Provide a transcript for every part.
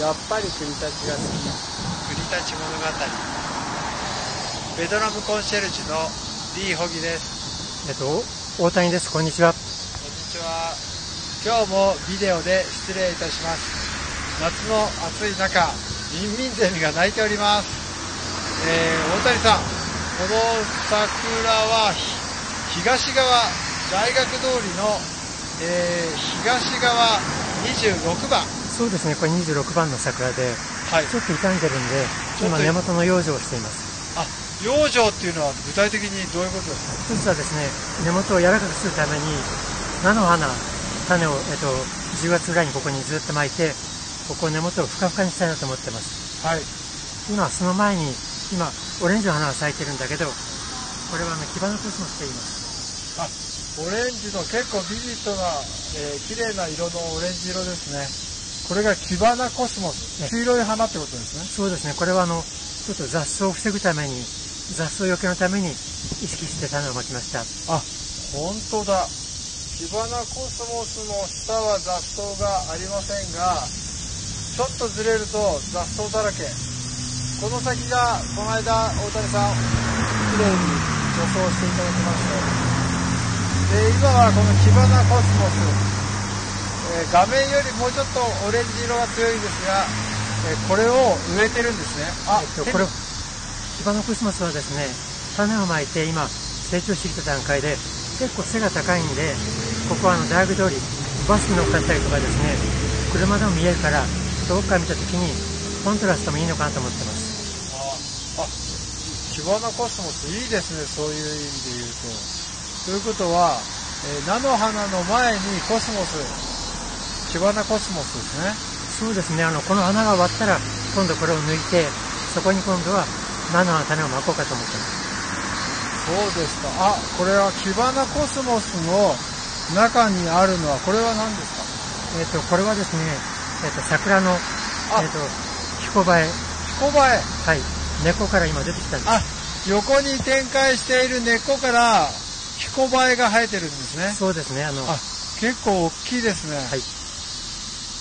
やっぱり国立が好き。国立物語ベトナムコンシェルジュのリー・ホギです。えっと大谷です。こんにちは。こんにちは。今日もビデオで失礼いたします。夏の暑い中ミンミンゼミが鳴いております、えー、大谷さんこの桜は東側大学通りの、えー、東側26番そうですねこれ26番の桜で、はい、ちょっと傷んでるんで今根元の養生をしています。あ養生っていうのは具体的にどういうことですか？一つはですね根元を柔らかくするために菜の花種を、えっと、10月ぐらいにここにずっと巻いてここ根元をふかふかにしたいなと思ってます。はい。今その前に今オレンジの花が咲いてるんだけどこれはあのキバノコスモスと言います。あオレンジの結構ビビッドな、えー、綺麗な色のオレンジ色ですねこれがキバナコスモス、黄色い花ってことですね。そうですね。これはあの、ちょっと雑草を防ぐために、雑草よけのために意識して種をまきました。あ、本当だ。キバナコスモスの下は雑草がありませんが、ちょっとずれると雑草だらけ。この先が、この間、大谷さん、綺麗に助走していただきまして、で、今はこのキバナコスモス、えー、画面よりもうちょっとオレンジ色が強いですが、えー、これを植えてるんですね。あ、えっと、これ、キバノコスモスはですね、種をまいて今、成長してきた段階で、結構背が高いんで、ここはあの大学通り、バスに乗っかったりとかですね、車でも見えるから、遠くから見た時に、コントラストもいいのかなと思ってます。あ、あ、キバナコスモスいいですね、そういう意味で言うと。ということは、えー、菜の花の前にコスモス、キバナコスモスですね。そうですね。あの、この花が終わったら、今度これを抜いて、そこに今度は菜の種をまこうかと思ってます。そうですか。あ、これはキバナコスモスの中にあるのは、これは何ですか？えっ、ー、と、これはですね、えっ、ー、と、桜の、えっ、ー、と、彦バエ。彦バエはい。根っこから今出てきたんです。あ、横に展開している根っこから、彦バエが生えてるんですね。そうですね。あの、あ結構大きいですね。はい。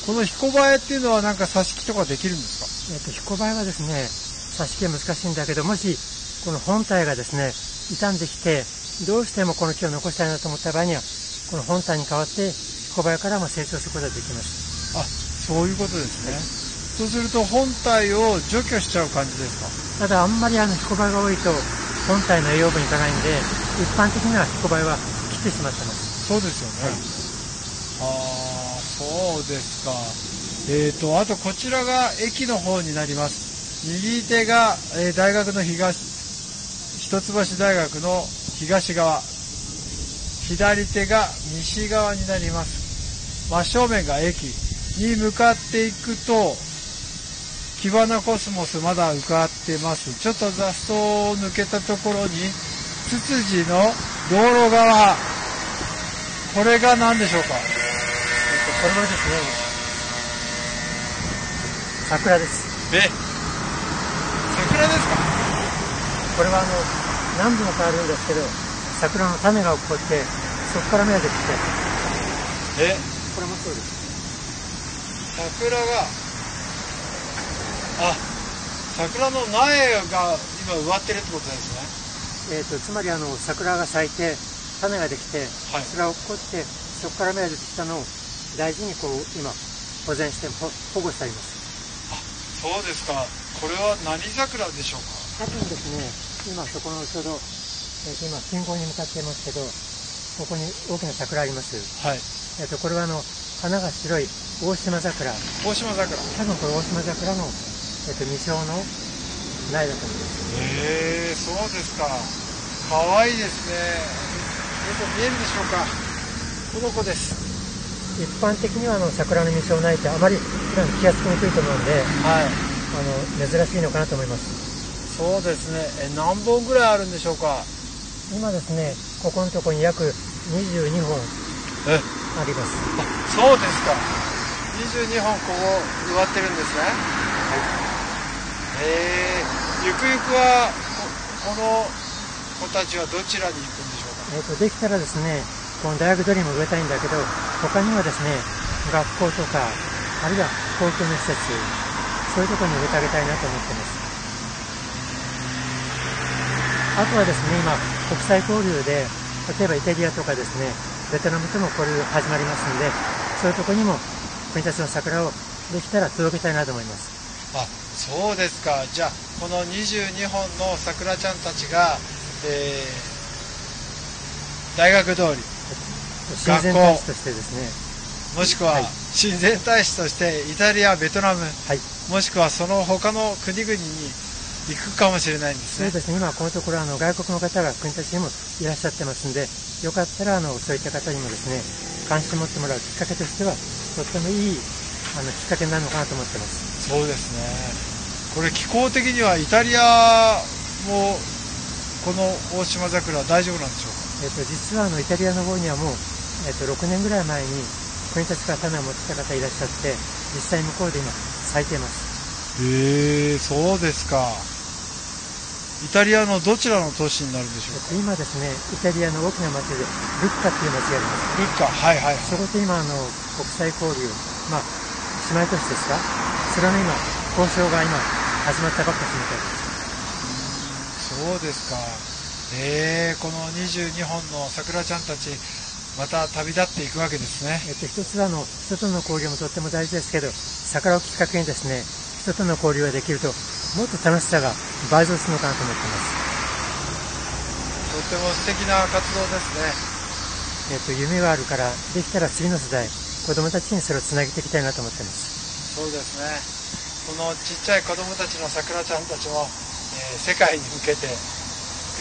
この彦バエっていうのはなんか挿し木とかできるんですか？えっ、と、彦バエはですね、挿し木は難しいんだけど、もし、この本体がですね、傷んできて、どうしてもこの木を残したいなと思った場合には、この本体に代わって、彦バエからも成長することができます。あ、そういうことですね。はい、そうすると本体を除去しちゃう感じですか？ただあんまりあの彦バエが多いと、本体の栄養分にいかないんで、一般的には彦バエは切ってしまってます。そうですよね。ですか。えっ、ー、と、あとこちらが駅の方になります。右手が、えー、大学の東、一橋大学の東側。左手が西側になります。真正面が駅に向かっていくと、キバナコスモスまだ浮かってます。ちょっと雑草を抜けたところに、ツツジの道路側。これが何でしょうか？これはですね、桜です。え？桜ですか？これはあの、何度も変わるんですけど、桜の種が起こって、そこから芽が出てきて。え？これもそうです。桜が、あ、桜の苗が今植わってるってことですね。えっ、ー、と、つまりあの、桜が咲いて、種ができて、はい、それが起こって、そこから芽が出てきたのを、大事にこう今保全して保護してあります。あそうですか。これは何桜でしょうか？多分ですね今そこのちょうど、えー、今信号に向かっていますけどここに大きな桜あります。はい。えっ、ー、とこれはあの花が白い大島桜。大島桜。多分これ大島桜の、えーと、未生の苗だと思います。へえそうですか。かわいいですね。よく見えるでしょうか？この子です一般的にはあの桜の未生苗ってあまり普段気が付きにくいと思うんで、はい、あの珍しいのかなと思います。そうですね。え何本ぐらいあるんでしょうか？今ですねここのところに約22本あります。あそうですか。22本ここ植わってるんですね。はい。えー、ゆくゆくはこの子たちはどちらに行くんでしょうか？えっ、ー、とできたらですねこの大学ドリーム植えたいんだけど他にはですね学校とかあるいは公共の施設、そういうところに植えてあげたいなと思ってます。あとはですね、今、国際交流で、例えばイタリアとかですね、ベトナムとも交流始まりますんで、そういうとこにも国立の桜をできたら届けたいなと思います。あそうですか。じゃあ、この22本の桜ちゃんたちが、えー、大学通り、親善大使としてですね、もしくは、親善大使としてイタリア、ベトナム、はい、もしくはその他の国々に行くかもしれないんですね。そうですね。今このところあの外国の方が国たちにもいらっしゃってますんで、よかったらあのそういった方にもですね、関心を持ってもらうきっかけとしては、とってもいいあのきっかけになるのかなと思ってます。そうですね。これ気候的にはイタリアもこの大島桜大丈夫なんでしょうか？えっ、と実はあのイタリアの方にはもうえっ、と6年ぐらい前に国たちから種を持ってきた方いらっしゃって、実際向こうで今咲いています。へえ、そうですか。イタリアのどちらの都市になるんでしょうか？今ですね、イタリアの大きな町で、ルッカっていう町があります。ルッカ、はいはい、はい、そこで今、あの、国際交流、まあ、姉妹都市ですか？それの今、交渉が今、始まったばっかしみたいです。そうですか。えー、この22本の桜ちゃんたち、また旅立っていくわけですね。えっと、一つはあの、人との交流もとっても大事ですけど、桜をきっかけにですね、人との交流ができると、もっと楽しさが倍増するのかなと思ってます。とても素敵な活動ですね。えっ、と、夢があるから、できたら次の世代、子供たちにそれをつなげていきたいなと思ってます。そうですね。このちっちゃい子供たちの桜ちゃんたちも、えー、世界に向けて、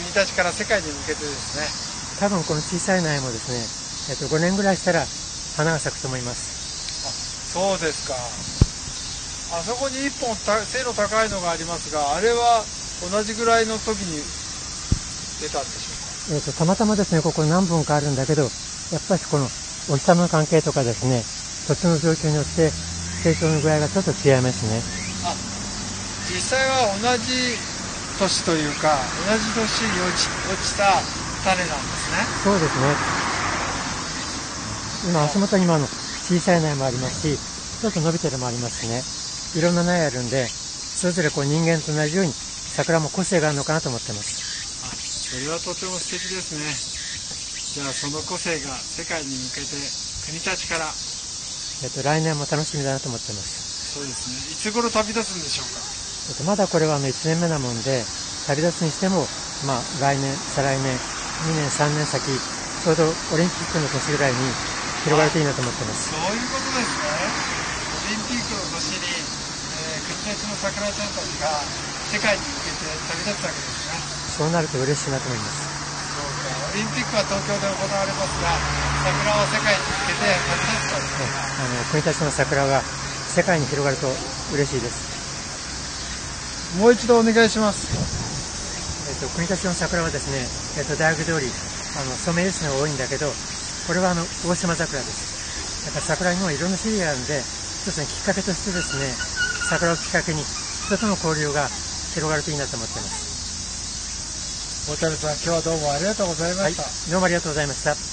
国たちから世界に向けてですね。多分この小さい苗もですね、えっ、と、5年ぐらいしたら花が咲くと思います。あ、そうですか。あそこに1本背の高いのがありますが、あれは同じぐらいの時に出たんでしょうか、えーと、たまたまですね、ここ何本かあるんだけど、やっぱりこのお日様の関係とかですね、土地の状況によって成長の具合がちょっと違いますね。あ、実際は同じ年というか、同じ年に落ち落ちた種なんですね。そうですね。今、足元にもあの小さい苗もありますし、ちょっと伸びてるのもありますしね。いろんな苗あるんで、それぞれこう人間と同じように桜も個性があるのかなと思ってます。あ、それはとても素敵ですね。じゃあその個性が世界に向けて国たちから。えっと、来年も楽しみだなと思ってます。そうですね。いつ頃旅立つんでしょうか？えっと、まだこれはあの1年目なもんで、旅立つにしても、まあ来年、再来年、2年、3年先、ちょうどオリンピックの年ぐらいに広がるといいなと思ってます。そういうことですね。オリンピックの年にの桜ちゃんたちが世界に向けて旅立つわけですね。そうなると嬉しいなと思います。そうか。オリンピックは東京で行われますが、桜は世界に向けて旅立つわけですね。あの、国立の桜が世界に広がると嬉しいです。もう一度お願いします。えっと、国立の桜はですね、えっと、大学通り、あの、ソメイヨシノが多いんだけど、これはあの、大島桜です。だから桜にもいろんな種類があるんで、一つのきっかけとしてですね、桜をきっかけに人との交流が広がるといいなと思っています。大谷さん、今日はどうもありがとうございました。はい、どうもありがとうございました。